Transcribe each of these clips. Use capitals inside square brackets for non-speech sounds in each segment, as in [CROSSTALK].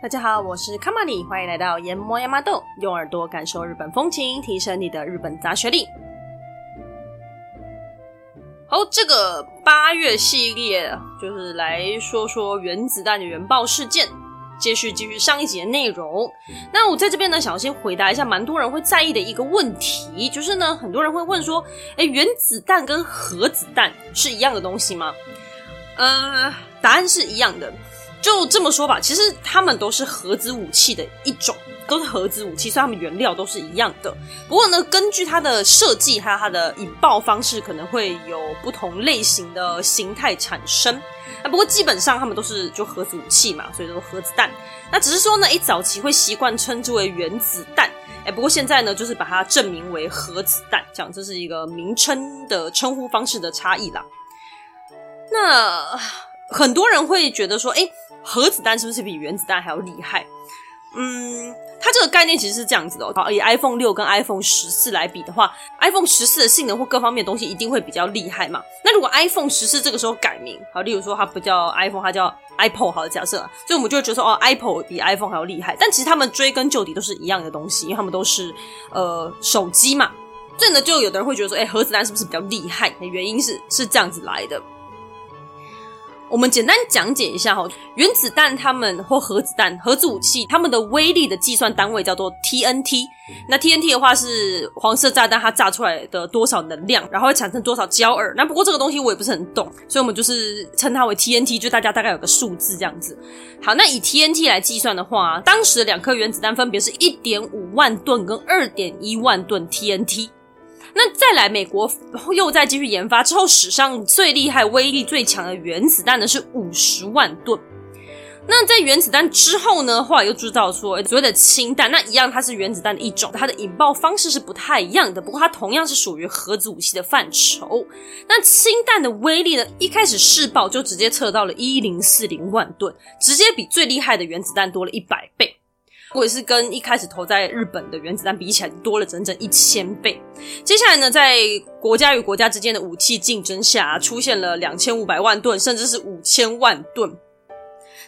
大家好，我是卡玛里，欢迎来到研磨亚麻豆，用耳朵感受日本风情，提升你的日本杂学力。好，这个八月系列就是来说说原子弹的原爆事件，接续继续上一集的内容。那我在这边呢，想要先回答一下蛮多人会在意的一个问题，就是呢，很多人会问说，诶，原子弹跟核子弹是一样的东西吗？呃，答案是一样的。就这么说吧，其实他们都是核子武器的一种，都是核子武器，所以他们原料都是一样的。不过呢，根据它的设计还有它的引爆方式，可能会有不同类型的形态产生。那不过基本上他们都是就核子武器嘛，所以都是核子弹。那只是说呢，一，早期会习惯称之为原子弹，哎，不过现在呢，就是把它正名为核子弹，这样这是一个名称的称呼方式的差异啦。那很多人会觉得说，诶。核子弹是不是比原子弹还要厉害？嗯，它这个概念其实是这样子的哦。好，以 iPhone 六跟 iPhone 十四来比的话，iPhone 十四的性能或各方面东西一定会比较厉害嘛。那如果 iPhone 十四这个时候改名，好，例如说它不叫 iPhone，它叫 Apple，好的假设，所以我们就会觉得说，哦，Apple 比 iPhone 还要厉害。但其实他们追根究底都是一样的东西，因为他们都是呃手机嘛。所以呢，就有的人会觉得说，哎，核子弹是不是比较厉害？原因是是这样子来的。我们简单讲解一下哈，原子弹它们或核子弹、核子武器，它们的威力的计算单位叫做 TNT。那 TNT 的话是黄色炸弹它炸出来的多少能量，然后会产生多少焦耳。那不过这个东西我也不是很懂，所以我们就是称它为 TNT，就大家大概有个数字这样子。好，那以 TNT 来计算的话，当时两颗原子弹分别是一点五万吨跟二点一万吨 TNT。那再来，美国又再继续研发之后，史上最厉害、威力最强的原子弹呢是五十万吨。那在原子弹之后呢，后来又知道说，所谓的氢弹，那一样它是原子弹的一种，它的引爆方式是不太一样的，不过它同样是属于核子武器的范畴。那氢弹的威力呢，一开始试爆就直接测到了一零四零万吨，直接比最厉害的原子弹多了一百倍。或者是跟一开始投在日本的原子弹比起来，多了整整一千倍。接下来呢，在国家与国家之间的武器竞争下，出现了两千五百万吨，甚至是五千万吨。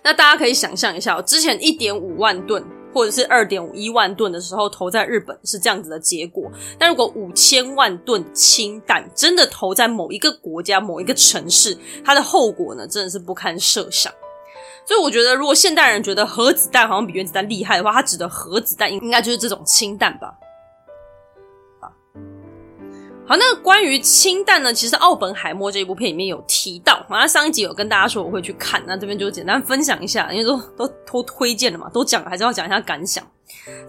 那大家可以想象一下，之前一点五万吨或者是二点五一万吨的时候，投在日本是这样子的结果。但如果五千万吨氢弹真的投在某一个国家、某一个城市，它的后果呢，真的是不堪设想。所以我觉得，如果现代人觉得核子弹好像比原子弹厉害的话，他指的核子弹应应该就是这种氢弹吧。好，好，那关于氢弹呢，其实《奥本海默》这一部片里面有提到，好像上一集有跟大家说我会去看，那这边就简单分享一下，因为都都都推荐了嘛，都讲了，还是要讲一下感想。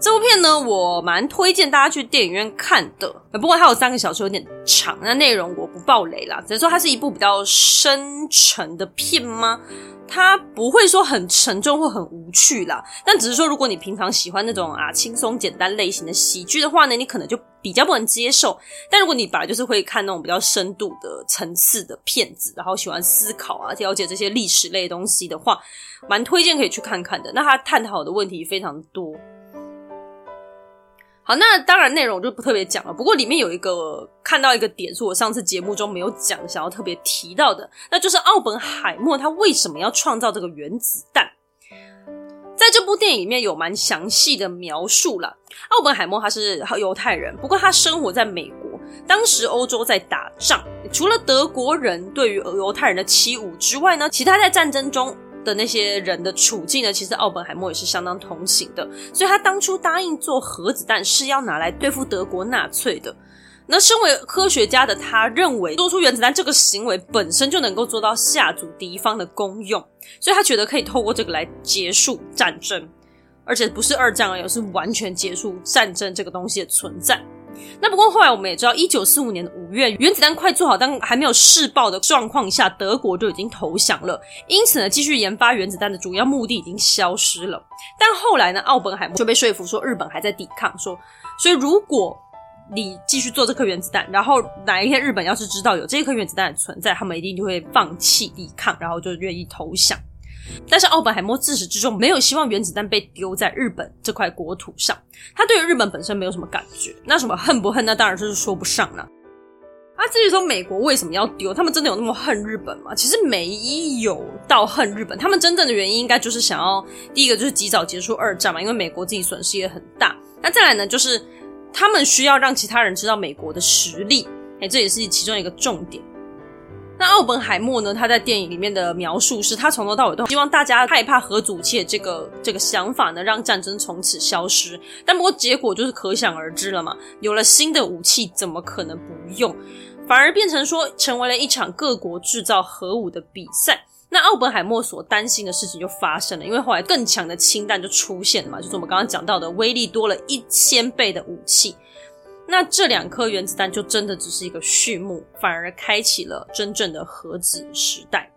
这部片呢，我蛮推荐大家去电影院看的，不过它有三个小时，有点长，那内容我不爆雷啦，只是说它是一部比较深沉的片吗？它不会说很沉重或很无趣啦，但只是说，如果你平常喜欢那种啊轻松简单类型的喜剧的话呢，你可能就比较不能接受。但如果你本来就是会看那种比较深度的层次的片子，然后喜欢思考啊、了解这些历史类东西的话，蛮推荐可以去看看的。那它探讨的问题非常多。好，那当然内容我就不特别讲了。不过里面有一个看到一个点，是我上次节目中没有讲，想要特别提到的，那就是奥本海默他为什么要创造这个原子弹？在这部电影里面有蛮详细的描述了。奥本海默他是犹太人，不过他生活在美国，当时欧洲在打仗，除了德国人对于犹太人的欺侮之外呢，其他在战争中。的那些人的处境呢，其实奥本海默也是相当同情的，所以他当初答应做核子弹是要拿来对付德国纳粹的。那身为科学家的他，认为做出原子弹这个行为本身就能够做到吓阻敌方的功用，所以他觉得可以透过这个来结束战争，而且不是二战而已，是完全结束战争这个东西的存在。那不过后来我们也知道，一九四五年的五月，原子弹快做好但还没有试爆的状况下，德国就已经投降了。因此呢，继续研发原子弹的主要目的已经消失了。但后来呢，奥本海默就被说服说日本还在抵抗，说所以如果你继续做这颗原子弹，然后哪一天日本要是知道有这颗原子弹的存在，他们一定就会放弃抵抗，然后就愿意投降。但是奥本海默自始至终没有希望原子弹被丢在日本这块国土上，他对于日本本身没有什么感觉，那什么恨不恨？那当然就是说不上了。啊，至于说美国为什么要丢，他们真的有那么恨日本吗？其实没有到恨日本，他们真正的原因应该就是想要第一个就是及早结束二战嘛，因为美国自己损失也很大。那再来呢，就是他们需要让其他人知道美国的实力，哎，这也是其中一个重点。那奥本海默呢？他在电影里面的描述是，他从头到尾都希望大家害怕核武器的这个这个想法呢，让战争从此消失。但不过结果就是可想而知了嘛，有了新的武器，怎么可能不用？反而变成说，成为了一场各国制造核武的比赛。那奥本海默所担心的事情就发生了，因为后来更强的氢弹就出现了嘛，就是我们刚刚讲到的威力多了一千倍的武器。那这两颗原子弹就真的只是一个序幕，反而开启了真正的核子时代。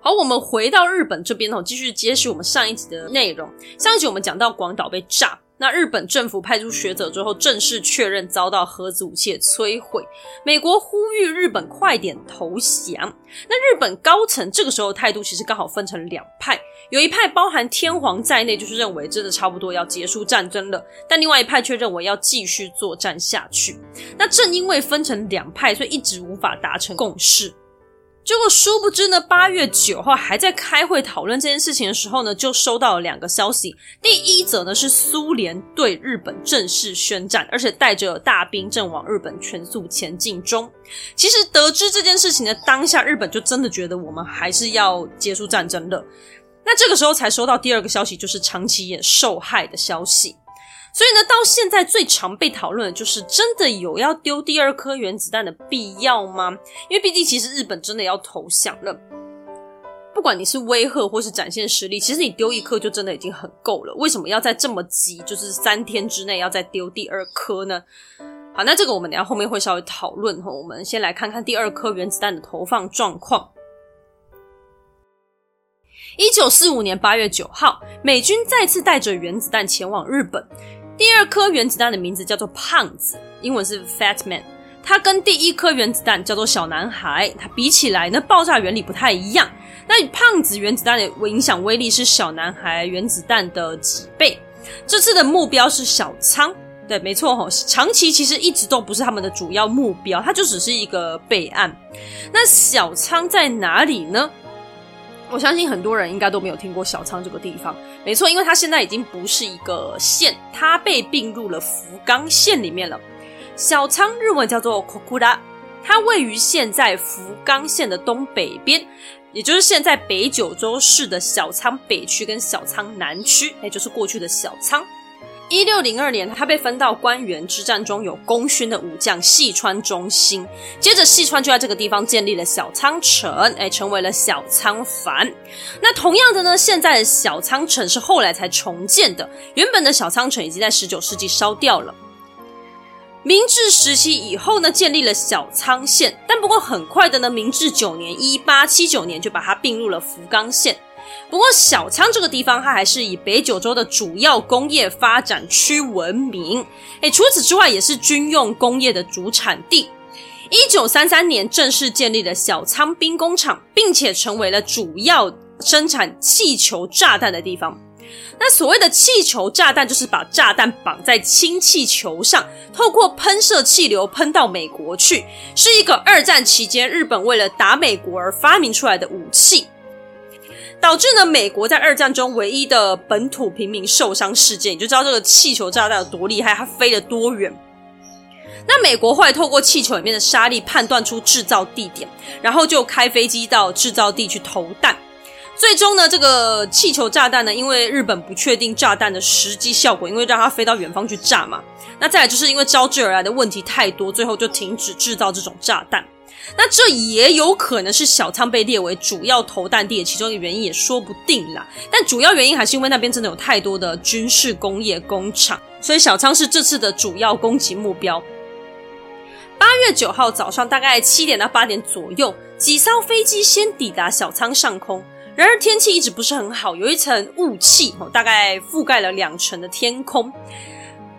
好，我们回到日本这边哦，继续揭示我们上一集的内容。上一集我们讲到广岛被炸。那日本政府派出学者之后，正式确认遭到核子武器的摧毁。美国呼吁日本快点投降。那日本高层这个时候态度其实刚好分成两派，有一派包含天皇在内，就是认为真的差不多要结束战争了；但另外一派却认为要继续作战下去。那正因为分成两派，所以一直无法达成共识。结果殊不知呢，八月九号还在开会讨论这件事情的时候呢，就收到了两个消息。第一则呢是苏联对日本正式宣战，而且带着大兵正往日本全速前进中。其实得知这件事情的当下，日本就真的觉得我们还是要结束战争了。那这个时候才收到第二个消息，就是长崎也受害的消息。所以呢，到现在最常被讨论的就是真的有要丢第二颗原子弹的必要吗？因为毕竟其实日本真的要投降了，不管你是威吓或是展现实力，其实你丢一颗就真的已经很够了。为什么要在这么急，就是三天之内要再丢第二颗呢？好，那这个我们等下后面会稍微讨论哈。我们先来看看第二颗原子弹的投放状况。一九四五年八月九号，美军再次带着原子弹前往日本。第二颗原子弹的名字叫做胖子，英文是 Fat Man。它跟第一颗原子弹叫做小男孩，它比起来那，爆炸原理不太一样。那胖子原子弹的影响威力是小男孩原子弹的几倍。这次的目标是小仓，对，没错吼。长崎其实一直都不是他们的主要目标，它就只是一个备案。那小仓在哪里呢？我相信很多人应该都没有听过小仓这个地方，没错，因为它现在已经不是一个县，它被并入了福冈县里面了。小仓日文叫做 Kokura，它位于现在福冈县的东北边，也就是现在北九州市的小仓北区跟小仓南区，也就是过去的小仓。一六零二年，他被分到关原之战中有功勋的武将细川忠兴。接着，细川就在这个地方建立了小仓城，哎，成为了小仓藩。那同样的呢，现在的小仓城是后来才重建的，原本的小仓城已经在十九世纪烧掉了。明治时期以后呢，建立了小仓县，但不过很快的呢，明治九年（一八七九年）就把它并入了福冈县。不过，小仓这个地方，它还是以北九州的主要工业发展区闻名。诶，除此之外，也是军用工业的主产地。一九三三年正式建立了小仓兵工厂，并且成为了主要生产气球炸弹的地方。那所谓的气球炸弹，就是把炸弹绑在氢气球上，透过喷射气流喷到美国去，是一个二战期间日本为了打美国而发明出来的武器。导致呢，美国在二战中唯一的本土平民受伤事件，你就知道这个气球炸弹有多厉害，它飞了多远。那美国后来透过气球里面的沙粒判断出制造地点，然后就开飞机到制造地去投弹。最终呢，这个气球炸弹呢，因为日本不确定炸弹的实际效果，因为让它飞到远方去炸嘛。那再来就是因为招致而来的问题太多，最后就停止制造这种炸弹。那这也有可能是小仓被列为主要投弹地的其中一个原因，也说不定啦。但主要原因还是因为那边真的有太多的军事工业工厂，所以小仓是这次的主要攻击目标。八月九号早上大概七点到八点左右，几艘飞机先抵达小仓上空，然而天气一直不是很好，有一层雾气，大概覆盖了两成的天空。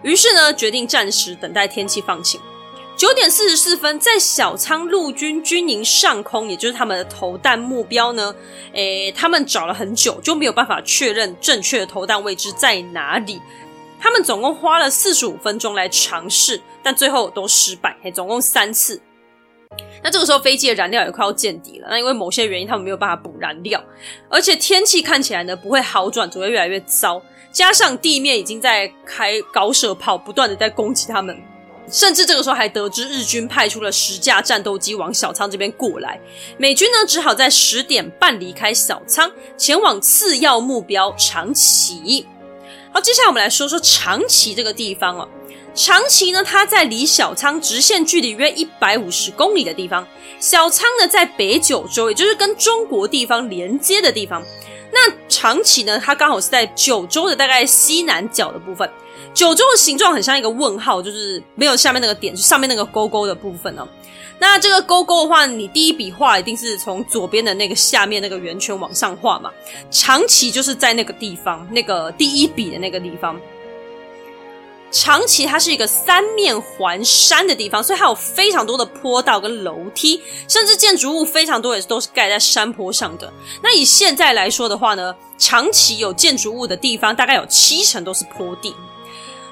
于是呢，决定暂时等待天气放晴。九点四十四分，在小仓陆军军营上空，也就是他们的投弹目标呢，诶，他们找了很久，就没有办法确认正确的投弹位置在哪里。他们总共花了四十五分钟来尝试，但最后都失败，嘿，总共三次。那这个时候飞机的燃料也快要见底了，那因为某些原因他们没有办法补燃料，而且天气看起来呢不会好转，只会越来越糟。加上地面已经在开高射炮，不断的在攻击他们，甚至这个时候还得知日军派出了十架战斗机往小仓这边过来，美军呢只好在十点半离开小仓，前往次要目标长崎。好，接下来我们来说说长崎这个地方哦。长崎呢，它在离小仓直线距离约一百五十公里的地方。小仓呢，在北九州，也就是跟中国地方连接的地方。那长崎呢，它刚好是在九州的大概西南角的部分。九州的形状很像一个问号，就是没有下面那个点，就上面那个勾勾的部分哦。那这个勾勾的话，你第一笔画一定是从左边的那个下面那个圆圈往上画嘛。长崎就是在那个地方，那个第一笔的那个地方。长崎它是一个三面环山的地方，所以它有非常多的坡道跟楼梯，甚至建筑物非常多也都是盖在山坡上的。那以现在来说的话呢，长崎有建筑物的地方大概有七成都是坡地。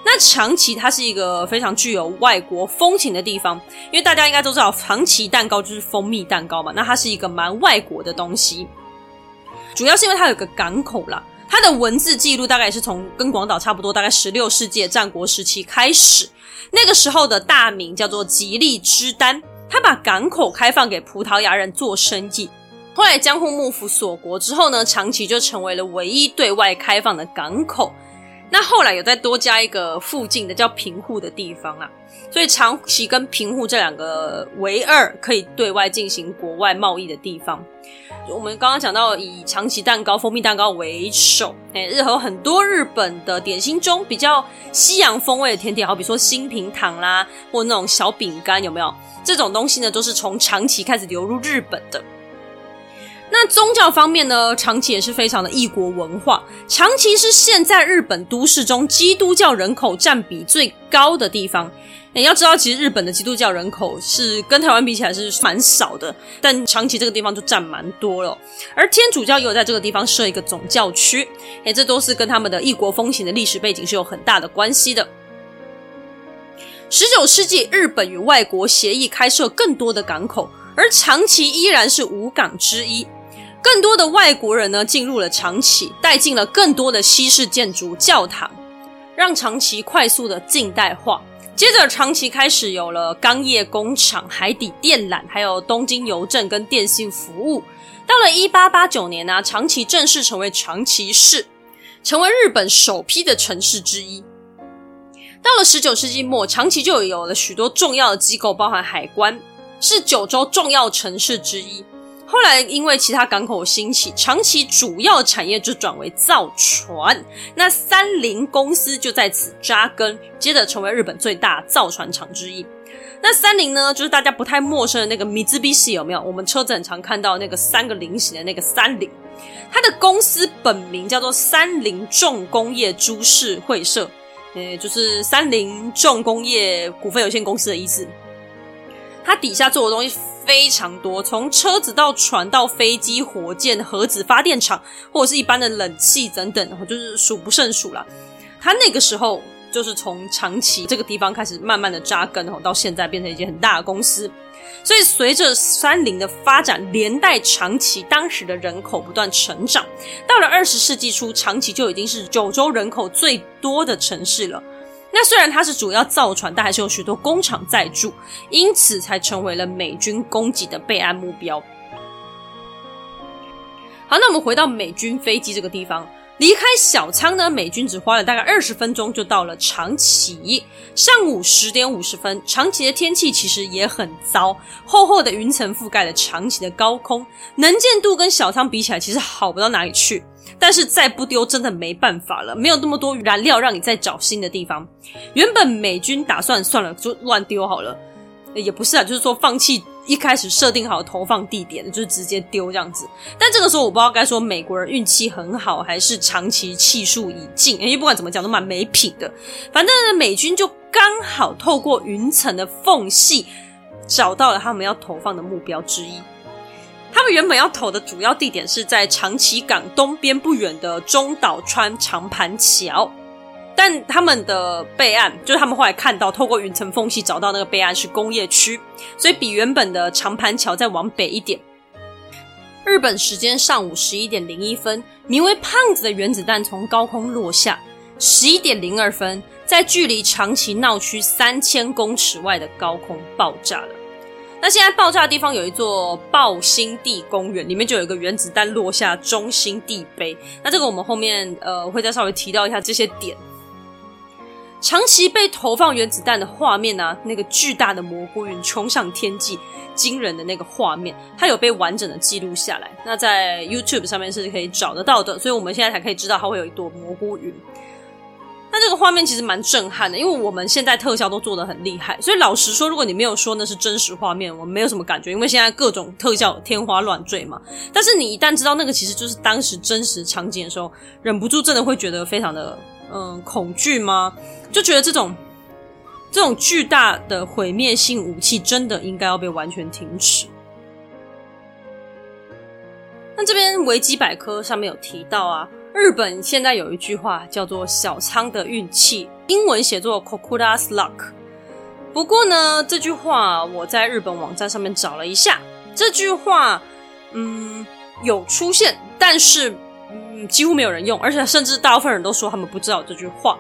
那长崎它是一个非常具有外国风情的地方，因为大家应该都知道长崎蛋糕就是蜂蜜蛋糕嘛，那它是一个蛮外国的东西，主要是因为它有个港口啦。它的文字记录大概也是从跟广岛差不多，大概十六世纪战国时期开始。那个时候的大名叫做吉利之丹，他把港口开放给葡萄牙人做生意。后来江户幕府锁国之后呢，长崎就成为了唯一对外开放的港口。那后来有再多加一个附近的叫平户的地方啦，所以长崎跟平户这两个唯二可以对外进行国外贸易的地方。我们刚刚讲到以长崎蛋糕、蜂蜜蛋糕为首，诶，日后很多日本的点心中比较西洋风味的甜点，好比说新平糖啦，或那种小饼干，有没有？这种东西呢，都是从长崎开始流入日本的。那宗教方面呢，长崎也是非常的异国文化。长崎是现在日本都市中基督教人口占比最高的地方。你要知道，其实日本的基督教人口是跟台湾比起来是蛮少的，但长崎这个地方就占蛮多了。而天主教也有在这个地方设一个总教区，诶，这都是跟他们的异国风情的历史背景是有很大的关系的。十九世纪，日本与外国协议开设更多的港口，而长崎依然是五港之一。更多的外国人呢进入了长崎，带进了更多的西式建筑、教堂，让长崎快速的近代化。接着，长崎开始有了钢业工厂、海底电缆，还有东京邮政跟电信服务。到了一八八九年呢、长崎正式成为长崎市，成为日本首批的城市之一。到了十九世纪末，长崎就有了许多重要的机构，包含海关，是九州重要城市之一。后来，因为其他港口兴起，长崎主要产业就转为造船。那三菱公司就在此扎根，接着成为日本最大造船厂之一。那三菱呢，就是大家不太陌生的那个 Mitsubishi 有没有？我们车子很常看到那个三个菱形的那个三菱，它的公司本名叫做三菱重工业株式会社，呃，就是三菱重工业股份有限公司的意思。它底下做的东西。非常多，从车子到船到飞机、火箭、核子发电厂，或者是一般的冷气等等，就是数不胜数了。他那个时候就是从长崎这个地方开始慢慢的扎根，到现在变成一间很大的公司。所以随着三菱的发展，连带长崎当时的人口不断成长。到了二十世纪初，长崎就已经是九州人口最多的城市了。那虽然它是主要造船，但还是有许多工厂在驻，因此才成为了美军攻击的备案目标。好，那我们回到美军飞机这个地方，离开小仓呢，美军只花了大概二十分钟就到了长崎。上午十点五十分，长崎的天气其实也很糟，厚厚的云层覆盖了长崎的高空，能见度跟小仓比起来，其实好不到哪里去。但是再不丢真的没办法了，没有那么多燃料让你再找新的地方。原本美军打算算了，就乱丢好了，也不是啊，就是说放弃一开始设定好投放地点，就是直接丢这样子。但这个时候我不知道该说美国人运气很好，还是长期气数已尽，因为不管怎么讲都蛮没品的。反正，美军就刚好透过云层的缝隙找到了他们要投放的目标之一。他们原本要投的主要地点是在长崎港东边不远的中岛川长盘桥。但他们的备案就是他们后来看到，透过云层缝隙找到那个备案是工业区，所以比原本的长盘桥再往北一点。日本时间上午十一点零一分，名为“胖子”的原子弹从高空落下。十一点零二分，在距离长崎闹区三千公尺外的高空爆炸了。那现在爆炸的地方有一座爆心地公园，里面就有一个原子弹落下中心地碑。那这个我们后面呃会再稍微提到一下这些点。长期被投放原子弹的画面呢、那个巨大的蘑菇云冲上天际，惊人的那个画面，它有被完整的记录下来。那在 YouTube 上面是可以找得到的，所以我们现在才可以知道它会有一朵蘑菇云。那这个画面其实蛮震撼的，因为我们现在特效都做得很厉害，所以老实说，如果你没有说那是真实画面，我们没有什么感觉，因为现在各种特效天花乱坠嘛。但是你一旦知道那个其实就是当时真实场景的时候，忍不住真的会觉得非常的嗯恐惧吗？就觉得这种这种巨大的毁灭性武器真的应该要被完全停止。那这边维基百科上面有提到啊。日本现在有一句话叫做“小仓的运气”，英文写作 “Kokudas luck”。不过呢，这句话我在日本网站上面找了一下，这句话嗯有出现，但是嗯几乎没有人用，而且甚至大部分人都说他们不知道这句话。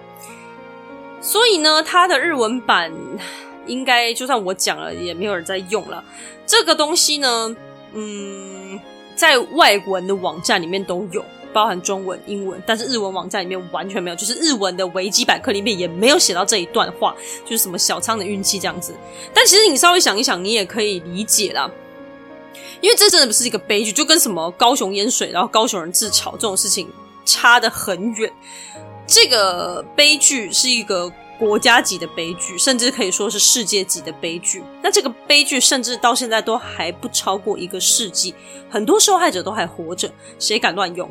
所以呢，它的日文版应该就算我讲了，也没有人在用了。这个东西呢，嗯，在外文的网站里面都有。包含中文、英文，但是日文网站里面完全没有，就是日文的维基百科里面也没有写到这一段话，就是什么小仓的运气这样子。但其实你稍微想一想，你也可以理解啦，因为这真的不是一个悲剧，就跟什么高雄淹水，然后高雄人自嘲这种事情差得很远。这个悲剧是一个国家级的悲剧，甚至可以说是世界级的悲剧。那这个悲剧甚至到现在都还不超过一个世纪，很多受害者都还活着，谁敢乱用？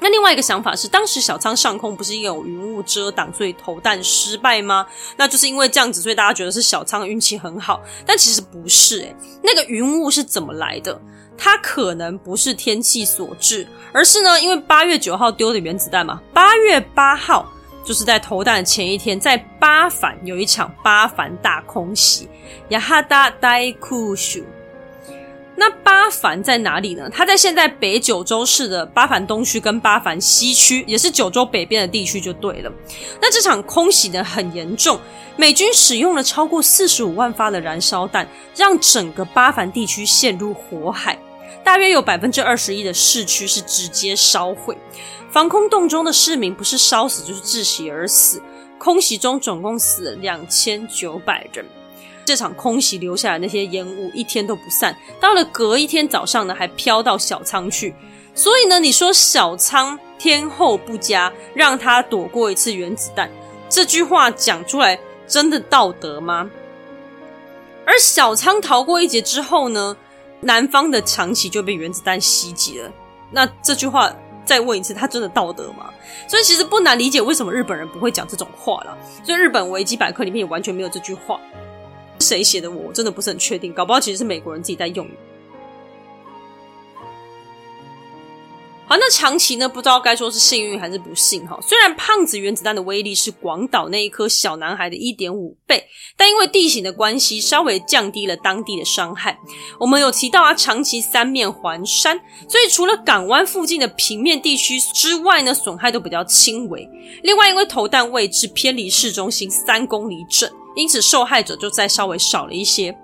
那另外一个想法是，当时小仓上空不是因为有云雾遮挡，所以投弹失败吗？那就是因为这样子，所以大家觉得是小仓运气很好。但其实不是诶、那个云雾是怎么来的？它可能不是天气所致，而是呢，因为八月九号丢的原子弹嘛。八月八号就是在投弹的前一天，在八反有一场八反大空袭，雅哈达大空袭。那八反在哪里呢？它在现在北九州市的八反东区跟八反西区，也是九州北边的地区就对了。那这场空袭呢，很严重，美军使用了超过四十五万发的燃烧弹，让整个八反地区陷入火海，大约有百分之二十一的市区是直接烧毁。防空洞中的市民不是烧死就是窒息而死。空袭中总共死了两千九百人。这场空袭留下来那些烟雾一天都不散，到了隔一天早上呢，还飘到小仓去。所以呢，你说小仓天后不佳，让他躲过一次原子弹，这句话讲出来真的道德吗？而小仓逃过一劫之后呢，南方的长崎就被原子弹袭击了。那这句话再问一次，他真的道德吗？所以其实不难理解为什么日本人不会讲这种话了。所以日本维基百科里面也完全没有这句话。谁写的我？我真的不是很确定，搞不好其实是美国人自己在用。好，那长崎呢？不知道该说是幸运还是不幸哈。虽然胖子原子弹的威力是广岛那一颗小男孩的一点五倍，但因为地形的关系，稍微降低了当地的伤害。我们有提到啊，长崎三面环山，所以除了港湾附近的平面地区之外呢，损害都比较轻微。另外，因为投弹位置偏离市中心三公里整。因此，受害者就再稍微少了一些，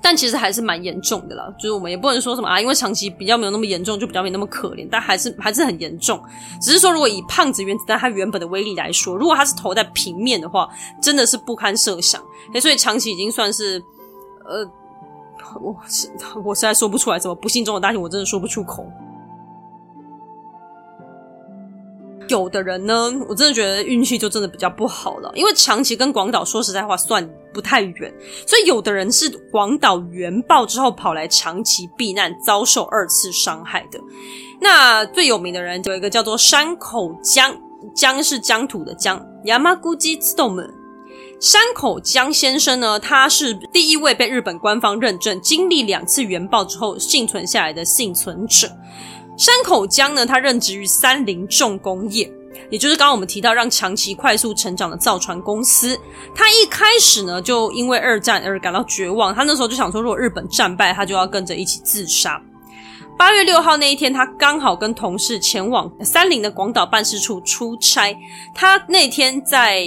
但其实还是蛮严重的啦。就是我们也不能说什么啊，因为长期比较没有那么严重，就比较没那么可怜，但还是还是很严重。只是说，如果以胖子原子弹它原本的威力来说，如果它是投在平面的话，真的是不堪设想。所以长期已经算是，呃，我是我实在说不出来什么不幸中的大幸，我真的说不出口。有的人呢，我真的觉得运气就真的比较不好了，因为长崎跟广岛说实在话算不太远，所以有的人是广岛原爆之后跑来长崎避难，遭受二次伤害的。那最有名的人有一个叫做山口江，江是江土的江，Yamaguchi Tomo。山口江先生呢，他是第一位被日本官方认证经历两次原爆之后幸存下来的幸存者。山口江呢，他任职于三菱重工业，也就是刚刚我们提到让长崎快速成长的造船公司。他一开始呢，就因为二战而感到绝望。他那时候就想说，如果日本战败，他就要跟着一起自杀。八月六号那一天，他刚好跟同事前往三菱的广岛办事处出差。他那天在。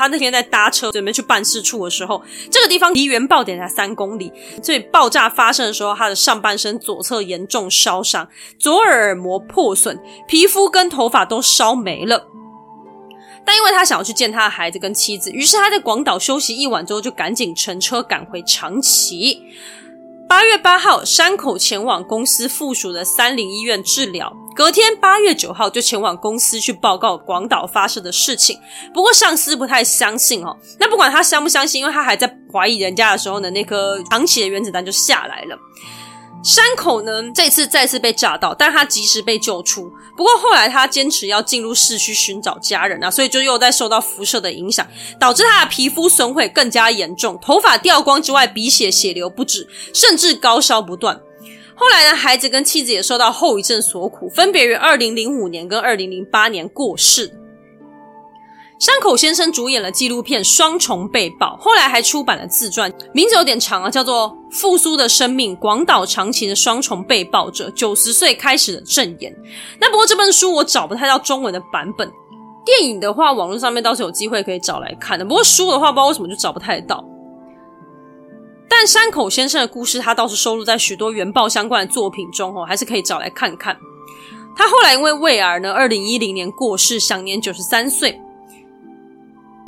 他那天在搭车准备去办事处的时候，这个地方离原爆点才三公里，所以爆炸发生的时候，他的上半身左侧严重烧伤，左耳膜破损，皮肤跟头发都烧没了。但因为他想要去见他的孩子跟妻子，于是他在广岛休息一晚之后，就赶紧乘车赶回长崎。八月八号，山口前往公司附属的三菱医院治疗。隔天八月九号就前往公司去报告广岛发生的事情。不过上司不太相信哦。那不管他相不相信，因为他还在怀疑人家的时候呢，那颗长崎的原子弹就下来了。山口呢，这次再次被炸到，但他及时被救出。不过后来他坚持要进入市区寻找家人啊，所以就又在受到辐射的影响，导致他的皮肤损毁更加严重，头发掉光之外，鼻血血流不止，甚至高烧不断。后来呢，孩子跟妻子也受到后遗症所苦，分别于二零零五年跟二零零八年过世。山口先生主演了纪录片《双重被爆》，后来还出版了自传，名字有点长啊，叫做《复苏的生命：广岛长崎的双重被爆者九十岁开始的证言》。那不过这本书我找不太到中文的版本，电影的话网络上面倒是有机会可以找来看的。不过书的话，不知道为什么就找不太到。但山口先生的故事，他倒是收录在许多原爆相关的作品中哦，还是可以找来看看。他后来因为胃癌呢，二零一零年过世，享年九十三岁。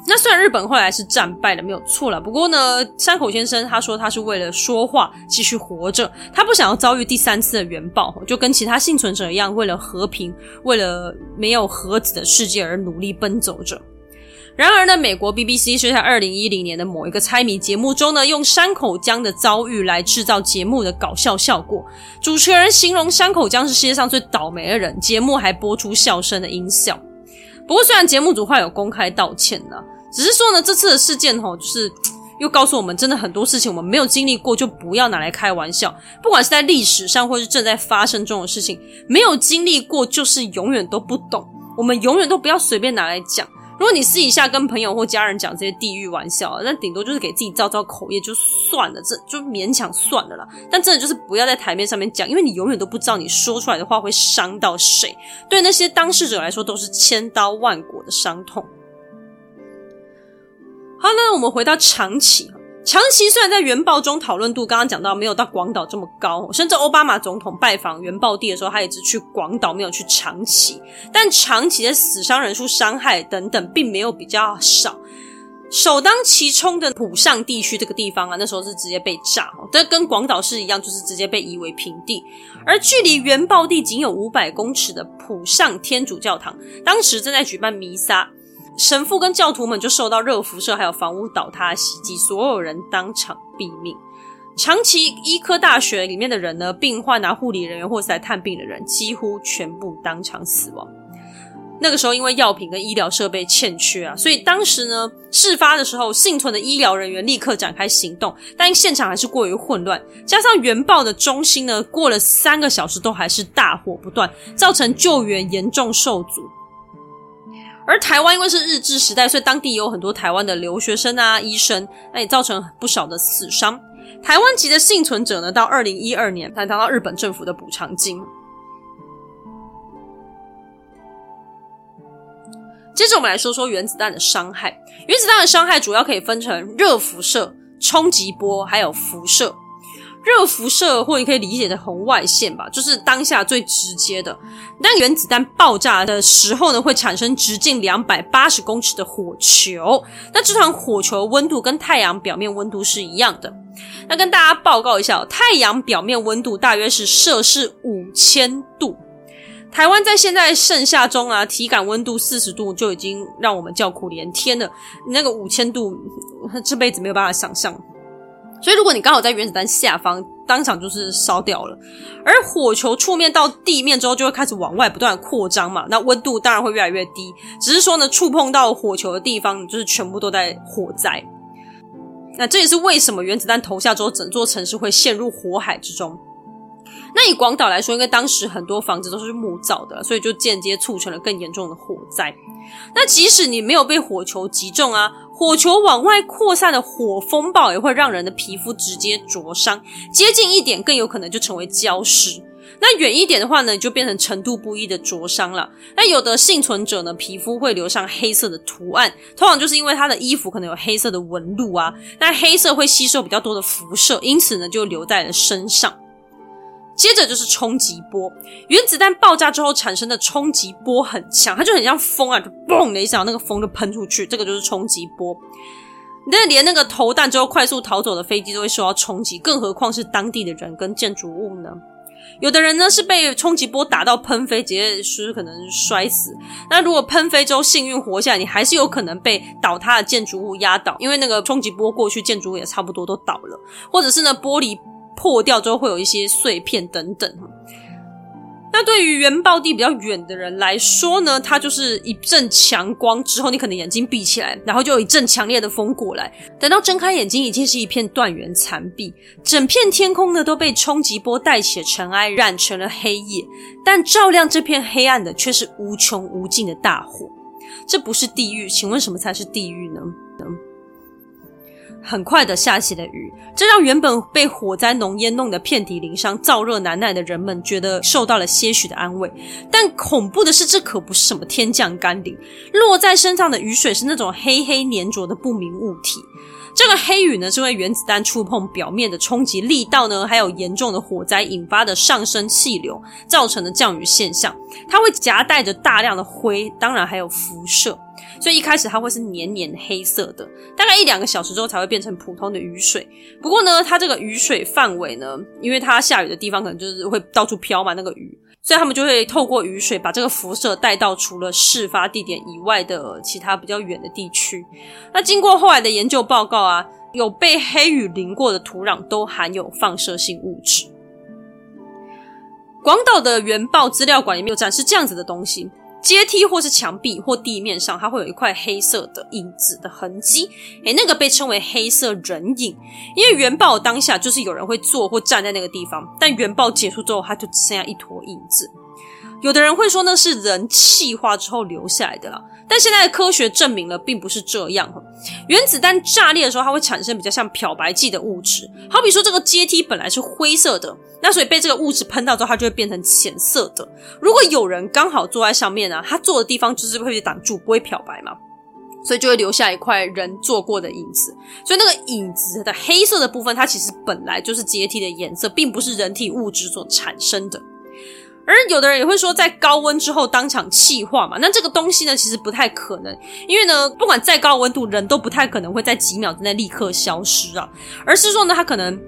那虽然日本后来是战败了，没有错了。不过呢，山口先生他说他是为了说话继续活着，他不想要遭遇第三次的原爆，就跟其他幸存者一样，为了和平，为了没有核子的世界而努力奔走着。然而呢，美国 BBC 是在二零一零年的某一个猜谜节目中呢，用山口江的遭遇来制造节目的搞笑效果。主持人形容山口江是世界上最倒霉的人，节目还播出笑声的音效。不过，虽然节目组话有公开道歉呢，只是说呢，这次的事件吼，就是 [TSK] 又告诉我们，真的很多事情我们没有经历过，就不要拿来开玩笑。不管是在历史上，或是正在发生中的事情，没有经历过，就是永远都不懂。我们永远都不要随便拿来讲。如果你私底下跟朋友或家人讲这些地狱玩笑，那顶多就是给自己造造口业就算了，这就勉强算了啦。但真的就是不要在台面上面讲，因为你永远都不知道你说出来的话会伤到谁，对那些当事者来说都是千刀万剐的伤痛。好，那我们回到长崎。长崎虽然在原爆中讨论度刚刚讲到没有到广岛这么高，甚至奥巴马总统拜访原爆地的时候，他也只去广岛，没有去长崎。但长崎的死伤人数、伤害等等，并没有比较少。首当其冲的浦上地区这个地方啊，那时候是直接被炸，但跟广岛市一样，就是直接被夷为平地。而距离原爆地仅有五百公尺的浦上天主教堂，当时正在举办弥撒。神父跟教徒们就受到热辐射，还有房屋倒塌的袭击，所有人当场毙命。长崎医科大学里面的人呢，病患啊、护理人员或是来探病的人，几乎全部当场死亡。那个时候，因为药品跟医疗设备欠缺啊，所以当时呢，事发的时候，幸存的医疗人员立刻展开行动，但现场还是过于混乱，加上原爆的中心呢，过了三个小时都还是大火不断，造成救援严重受阻。而台湾因为是日治时代，所以当地有很多台湾的留学生啊、医生，那也造成不少的死伤。台湾籍的幸存者呢，到二零一二年才拿到日本政府的补偿金。接着我们来说说原子弹的伤害。原子弹的伤害主要可以分成热辐射、冲击波，还有辐射。热辐射，或你可以理解的红外线吧，就是当下最直接的。当原子弹爆炸的时候呢，会产生直径两百八十公尺的火球。那这团火球温度跟太阳表面温度是一样的。那跟大家报告一下，太阳表面温度大约是摄氏五千度。台湾在现在盛夏中啊，体感温度四十度就已经让我们叫苦连天了。那个五千度，这辈子没有办法想象。所以，如果你刚好在原子弹下方，当场就是烧掉了。而火球触面到地面之后，就会开始往外不断扩张嘛，那温度当然会越来越低。只是说呢，触碰到火球的地方，就是全部都在火灾。那这也是为什么原子弹投下之后，整座城市会陷入火海之中。那以广岛来说，因为当时很多房子都是木造的，所以就间接促成了更严重的火灾。那即使你没有被火球击中啊，火球往外扩散的火风暴也会让人的皮肤直接灼伤，接近一点更有可能就成为焦尸。那远一点的话呢，就变成程度不一的灼伤了。那有的幸存者呢，皮肤会留上黑色的图案，通常就是因为他的衣服可能有黑色的纹路啊。那黑色会吸收比较多的辐射，因此呢，就留在了身上。接着就是冲击波，原子弹爆炸之后产生的冲击波很强，它就很像风啊，就嘣的一声，那个风就喷出去，这个就是冲击波。那连那个投弹之后快速逃走的飞机都会受到冲击，更何况是当地的人跟建筑物呢？有的人呢是被冲击波打到喷飞，直接是可能摔死。那如果喷飞之后幸运活下来，你还是有可能被倒塌的建筑物压倒，因为那个冲击波过去，建筑物也差不多都倒了，或者是呢玻璃。破掉之后会有一些碎片等等。那对于原爆地比较远的人来说呢，它就是一阵强光之后，你可能眼睛闭起来，然后就有一阵强烈的风过来。等到睁开眼睛，已经是一片断垣残壁，整片天空呢都被冲击波带起的尘埃染成了黑夜。但照亮这片黑暗的却是无穷无尽的大火。这不是地狱，请问什么才是地狱呢？很快的下起了雨，这让原本被火灾浓烟弄得遍体鳞伤、燥热难耐的人们觉得受到了些许的安慰。但恐怖的是，这可不是什么天降甘霖，落在身上的雨水是那种黑黑粘着的不明物体。这个黑雨呢，是为原子弹触碰表面的冲击力道呢，还有严重的火灾引发的上升气流造成的降雨现象。它会夹带着大量的灰，当然还有辐射。所以一开始它会是黏黏黑色的，大概一两个小时之后才会变成普通的雨水。不过呢，它这个雨水范围呢，因为它下雨的地方可能就是会到处飘嘛，那个雨，所以他们就会透过雨水把这个辐射带到除了事发地点以外的其他比较远的地区。那经过后来的研究报告啊，有被黑雨淋过的土壤都含有放射性物质。广岛的原爆资料馆里面有展示这样子的东西。阶梯或是墙壁或地面上，它会有一块黑色的影子的痕迹，诶，那个被称为黑色人影，因为原爆当下就是有人会坐或站在那个地方，但原爆结束之后，它就只剩下一坨影子。有的人会说那是人气化之后留下来的了，但现在的科学证明了并不是这样。原子弹炸裂的时候，它会产生比较像漂白剂的物质，好比说这个阶梯本来是灰色的，那所以被这个物质喷到之后，它就会变成浅色的。如果有人刚好坐在上面啊，他坐的地方就是会被挡住，不会漂白嘛，所以就会留下一块人坐过的影子。所以那个影子的黑色的部分，它其实本来就是阶梯的颜色，并不是人体物质所产生的。而有的人也会说，在高温之后当场气化嘛，那这个东西呢，其实不太可能，因为呢，不管再高温度，人都不太可能会在几秒之内立刻消失啊，而是说呢，它可能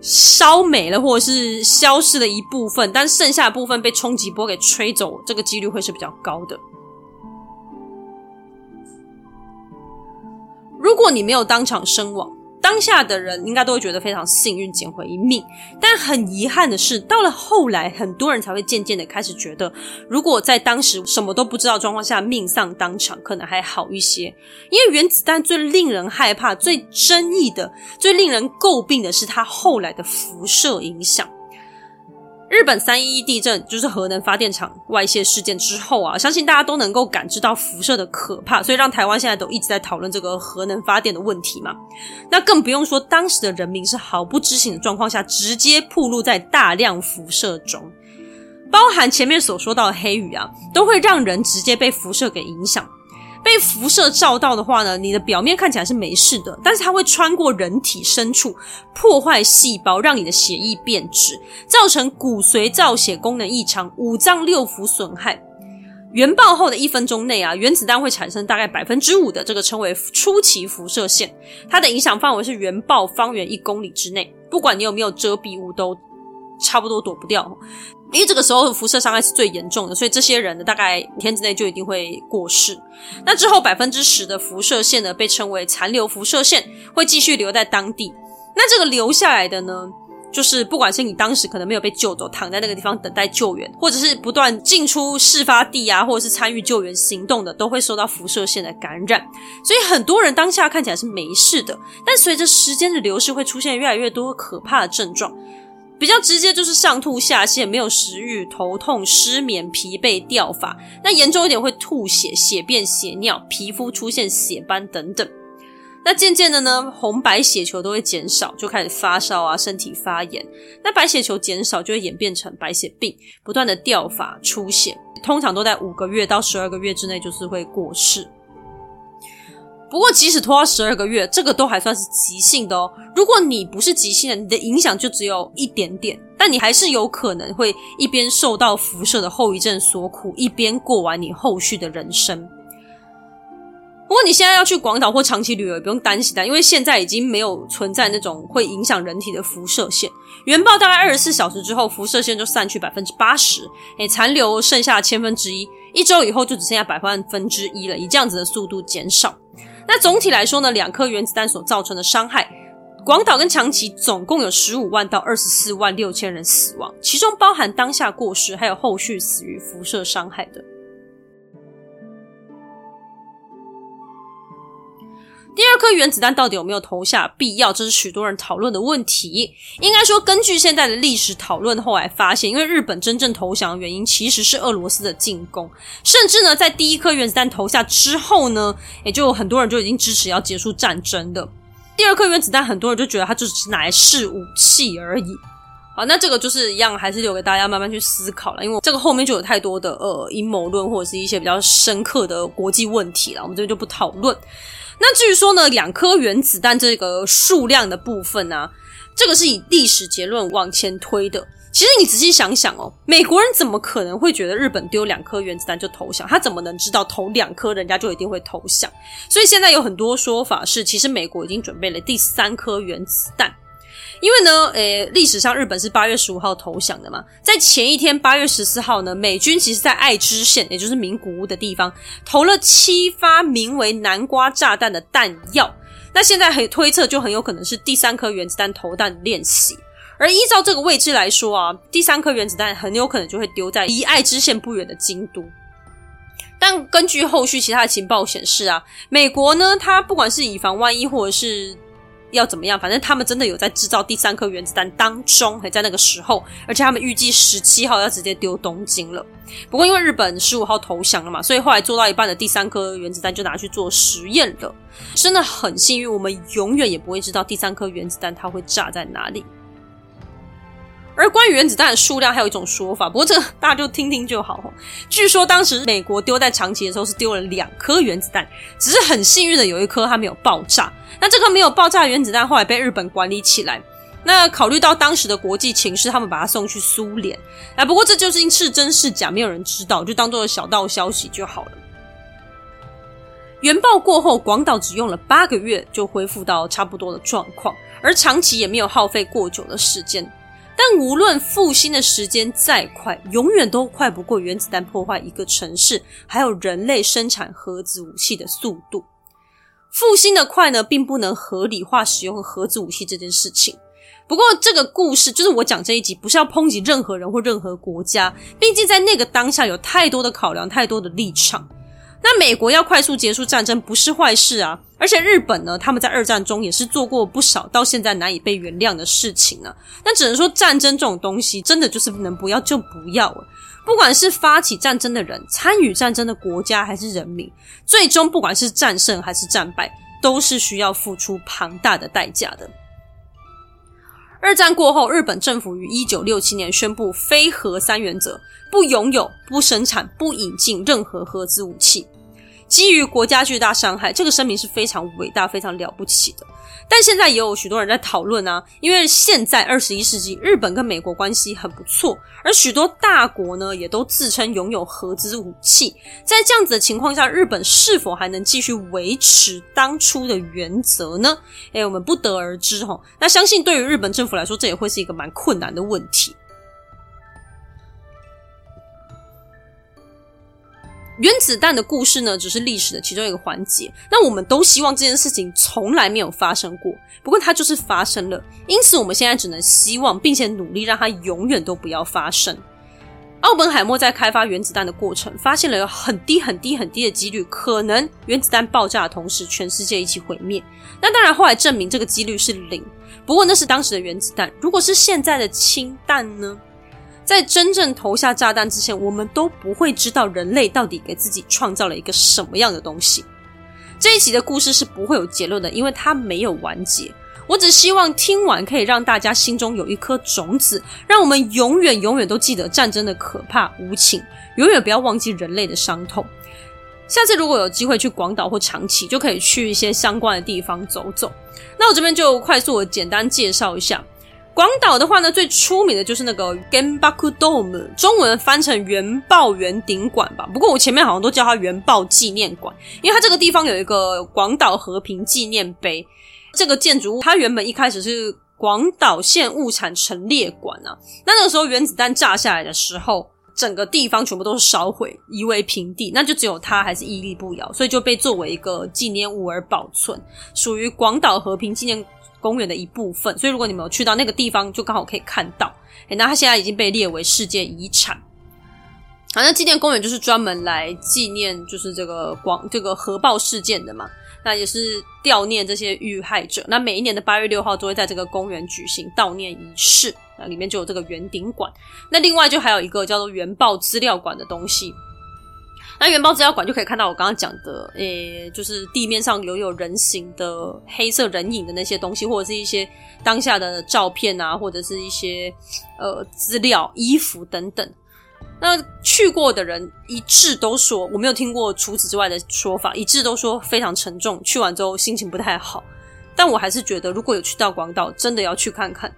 烧没了，或者是消失了一部分，但剩下部分被冲击波给吹走，这个几率会是比较高的。如果你没有当场身亡，当下的人应该都会觉得非常幸运，捡回一命。但很遗憾的是，到了后来，很多人才会渐渐的开始觉得，如果在当时什么都不知道状况下命丧当场，可能还好一些。因为原子弹最令人害怕、最争议的、最令人诟病的是它后来的辐射影响。日本三一一地震就是核能发电厂外泄事件之后啊，相信大家都能够感知到辐射的可怕，所以让台湾现在都一直在讨论这个核能发电的问题嘛。那更不用说当时的人民是毫不知情的状况下，直接暴露在大量辐射中，包含前面所说到的黑雨啊，都会让人直接被辐射给影响。被辐射照到的话呢，你的表面看起来是没事的，但是它会穿过人体深处，破坏细胞，让你的血液变质，造成骨髓造血功能异常，五脏六腑损害。原爆后的一分钟内啊，原子弹会产生大概百分之五的这个称为初期辐射线，它的影响范围是原爆方圆一公里之内，不管你有没有遮蔽物都差不多躲不掉。因为这个时候辐射伤害是最严重的，所以这些人呢，大概五天之内就一定会过世。那之后百分之十的辐射线呢，被称为残留辐射线，会继续留在当地。那这个留下来的呢，就是不管是你当时可能没有被救走，躺在那个地方等待救援，或者是不断进出事发地啊，或者是参与救援行动的，都会受到辐射线的感染。所以很多人当下看起来是没事的，但随着时间的流逝，会出现越来越多可怕的症状。比较直接就是上吐下泻、没有食欲、头痛、失眠、疲惫、掉发。那严重一点会吐血、血便、血尿、皮肤出现血斑等等。那渐渐的呢，红白血球都会减少，就开始发烧啊，身体发炎。那白血球减少就会演变成白血病，不断的掉发、出血，通常都在五个月到十二个月之内就是会过世。不过，即使拖到十二个月，这个都还算是急性的哦。如果你不是急性的，你的影响就只有一点点，但你还是有可能会一边受到辐射的后遗症所苦，一边过完你后续的人生。不过，你现在要去广岛或长期旅游，也不用担心的，因为现在已经没有存在那种会影响人体的辐射线。原爆大概二十四小时之后，辐射线就散去百分之八十，诶，残留剩下千分之一，一周以后就只剩下百万分之一了，以这样子的速度减少。那总体来说呢，两颗原子弹所造成的伤害，广岛跟长崎总共有十五万到二十四万六千人死亡，其中包含当下过世，还有后续死于辐射伤害的。第二颗原子弹到底有没有投下必要？这是许多人讨论的问题。应该说，根据现在的历史讨论，后来发现，因为日本真正投降的原因其实是俄罗斯的进攻，甚至呢，在第一颗原子弹投下之后呢，也就很多人就已经支持要结束战争的。第二颗原子弹，很多人就觉得它就只是拿来试武器而已。好，那这个就是一样，还是留给大家慢慢去思考了，因为这个后面就有太多的呃阴谋论或者是一些比较深刻的国际问题了，我们这边就不讨论。那至于说呢，两颗原子弹这个数量的部分啊，这个是以历史结论往前推的。其实你仔细想想哦，美国人怎么可能会觉得日本丢两颗原子弹就投降？他怎么能知道投两颗人家就一定会投降？所以现在有很多说法是，其实美国已经准备了第三颗原子弹。因为呢，诶，历史上日本是八月十五号投降的嘛，在前一天八月十四号呢，美军其实在爱知县，也就是名古屋的地方，投了七发名为南瓜炸弹的弹药。那现在很推测，就很有可能是第三颗原子弹投弹练习。而依照这个位置来说啊，第三颗原子弹很有可能就会丢在离爱知县不远的京都。但根据后续其他的情报显示啊，美国呢，它不管是以防万一，或者是要怎么样？反正他们真的有在制造第三颗原子弹当中，还在那个时候，而且他们预计十七号要直接丢东京了。不过因为日本十五号投降了嘛，所以后来做到一半的第三颗原子弹就拿去做实验了。真的很幸运，我们永远也不会知道第三颗原子弹它会炸在哪里。而关于原子弹的数量，还有一种说法，不过这个大家就听听就好。据说当时美国丢在长崎的时候是丢了两颗原子弹，只是很幸运的有一颗它没有爆炸。那这颗没有爆炸的原子弹后来被日本管理起来。那考虑到当时的国际情势，他们把它送去苏联。啊，不过这究竟是真是假，没有人知道，就当做小道消息就好了。原爆过后，广岛只用了八个月就恢复到差不多的状况，而长崎也没有耗费过久的时间。但无论复兴的时间再快，永远都快不过原子弹破坏一个城市，还有人类生产核子武器的速度。复兴的快呢，并不能合理化使用核子武器这件事情。不过，这个故事就是我讲这一集，不是要抨击任何人或任何国家，毕竟在那个当下有太多的考量，太多的立场。那美国要快速结束战争不是坏事啊，而且日本呢，他们在二战中也是做过不少到现在难以被原谅的事情呢。那只能说战争这种东西，真的就是能不要就不要了。不管是发起战争的人、参与战争的国家还是人民，最终不管是战胜还是战败，都是需要付出庞大的代价的。二战过后，日本政府于一九六七年宣布“非核三原则”，不拥有、不生产、不引进任何核子武器。基于国家巨大伤害，这个声明是非常伟大、非常了不起的。但现在也有许多人在讨论啊，因为现在二十一世纪，日本跟美国关系很不错，而许多大国呢也都自称拥有核子武器。在这样子的情况下，日本是否还能继续维持当初的原则呢？诶，我们不得而知齁。那相信对于日本政府来说，这也会是一个蛮困难的问题。原子弹的故事呢，只是历史的其中一个环节。那我们都希望这件事情从来没有发生过，不过它就是发生了。因此，我们现在只能希望，并且努力让它永远都不要发生。奥本海默在开发原子弹的过程，发现了有很低很低很低的几率，可能原子弹爆炸的同时，全世界一起毁灭。那当然，后来证明这个几率是零。不过那是当时的原子弹，如果是现在的氢弹呢？在真正投下炸弹之前，我们都不会知道人类到底给自己创造了一个什么样的东西。这一集的故事是不会有结论的，因为它没有完结。我只希望听完可以让大家心中有一颗种子，让我们永远永远都记得战争的可怕无情，永远不要忘记人类的伤痛。下次如果有机会去广岛或长崎，就可以去一些相关的地方走走。那我这边就快速的简单介绍一下广岛的话呢，最出名的就是那个 Genbaku Dome，中文翻成原爆圆顶馆吧。不过我前面好像都叫它原爆纪念馆，因为它这个地方有一个广岛和平纪念碑。这个建筑物它原本一开始是广岛县物产陈列馆啊，那那个时候原子弹炸下来的时候，整个地方全部都是烧毁，夷为平地，那就只有它还是屹立不摇，所以就被作为一个纪念物而保存，属于广岛和平纪念公园的一部分。所以如果你们有去到那个地方，就刚好可以看到。诶，那它现在已经被列为世界遗产。好，那纪念公园就是专门来纪念，就是这个广这个核爆事件的嘛。那也是悼念这些遇害者。那每一年的八月六号都会在这个公园举行悼念仪式。那里面就有这个圆顶馆。那另外就还有一个叫做原爆资料馆的东西。那原爆资料馆就可以看到我刚刚讲的，诶、就是地面上留有人形的黑色人影的那些东西，或者是一些当下的照片啊，或者是一些呃资料、衣服等等。那去过的人一致都说，我没有听过除此之外的说法，一致都说非常沉重，去完之后心情不太好。但我还是觉得，如果有去到广岛，真的要去看看。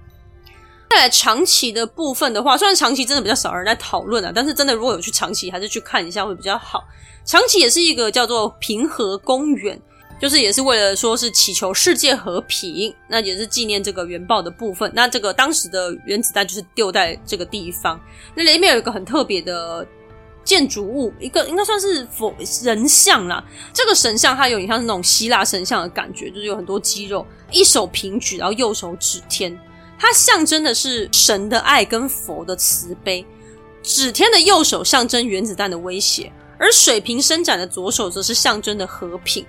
再来长崎的部分的话，虽然长崎真的比较少人在讨论啊，但是真的如果有去长崎，还是去看一下会比较好。长崎也是一个叫做平和公园。就是也是为了说是祈求世界和平，那也是纪念这个原爆的部分。那这个当时的原子弹就是丢在这个地方。那里面有一个很特别的建筑物，一个应该算是佛人像啦。这个神像它有点像是那种希腊神像的感觉，就是有很多肌肉，一手平举，然后右手指天，它象征的是神的爱跟佛的慈悲。指天的右手象征原子弹的威胁，而水平伸展的左手则是象征的和平。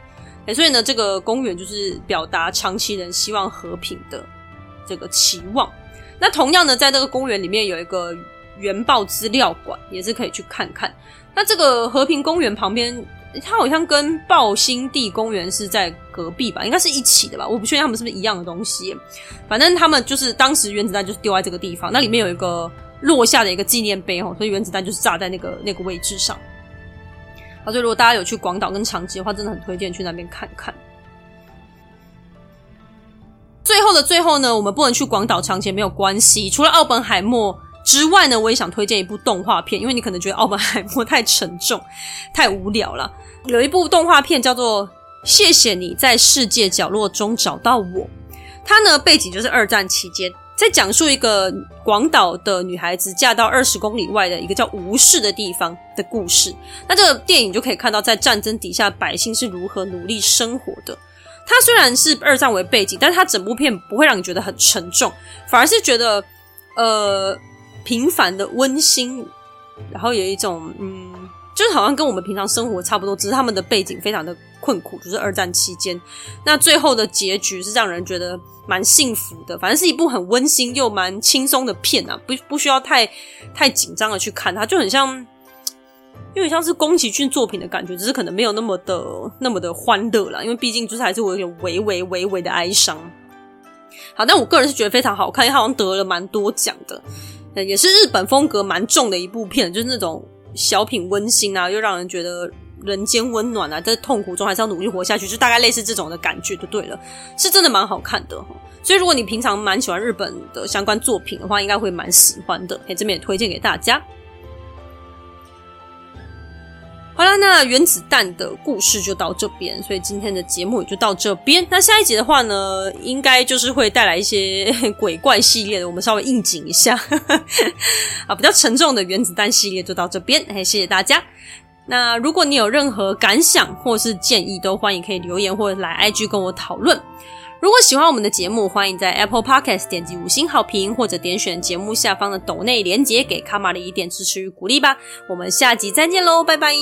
欸，所以呢，这个公园就是表达长崎人希望和平的这个期望。那同样呢，在这个公园里面有一个原爆资料馆，也是可以去看看。那这个和平公园旁边，它好像跟爆心地公园是在隔壁吧？应该是一起的吧？我不确定他们是不是一样的东西。反正他们就是当时原子弹就是丢在这个地方，那里面有一个落下的一个纪念碑哦，所以原子弹就是炸在那个那个位置上。所以如果大家有去广岛跟长崎的话，真的很推荐去那边看看。最后的最后呢，我们不能去广岛、长崎没有关系。除了奥本海默之外呢，我也想推荐一部动画片，因为你可能觉得奥本海默太沉重、太无聊了。有一部动画片叫做《谢谢你在世界角落中找到我》，它呢背景就是二战期间。在讲述一个广岛的女孩子嫁到二十公里外的一个叫吴市的地方的故事。那这个电影就可以看到，在战争底下百姓是如何努力生活的。它虽然是二战为背景，但是它整部片不会让你觉得很沉重，反而是觉得呃平凡的温馨，然后有一种嗯，就是好像跟我们平常生活差不多，只是他们的背景非常的困苦，就是二战期间。那最后的结局是让人觉得。蛮幸福的，反正是一部很温馨又蛮轻松的片啊，不不需要太太紧张的去看它，就很像，有点像是宫崎骏作品的感觉，只是可能没有那么的那么的欢乐啦，因为毕竟就是还是我有点微微微微的哀伤。好，但我个人是觉得非常好看，因为好像得了蛮多奖的，也是日本风格蛮重的一部片，就是那种小品温馨啊，又让人觉得。人间温暖啊，在痛苦中还是要努力活下去，就大概类似这种的感觉就对了，是真的蛮好看的。所以如果你平常蛮喜欢日本的相关作品的话，应该会蛮喜欢的。哎，这边也推荐给大家。好了，那原子弹的故事就到这边，所以今天的节目也就到这边。那下一集的话呢，应该就是会带来一些 [LAUGHS] 鬼怪系列的，我们稍微应景一下。[LAUGHS] 啊，比较沉重的原子弹系列就到这边，哎，谢谢大家。那如果你有任何感想或是建议，都欢迎可以留言或者来 IG 跟我讨论。如果喜欢我们的节目，欢迎在 Apple Podcast 点击五星好评，或者点选节目下方的抖内连接，给卡玛里一点支持与鼓励吧。我们下集再见喽，拜拜。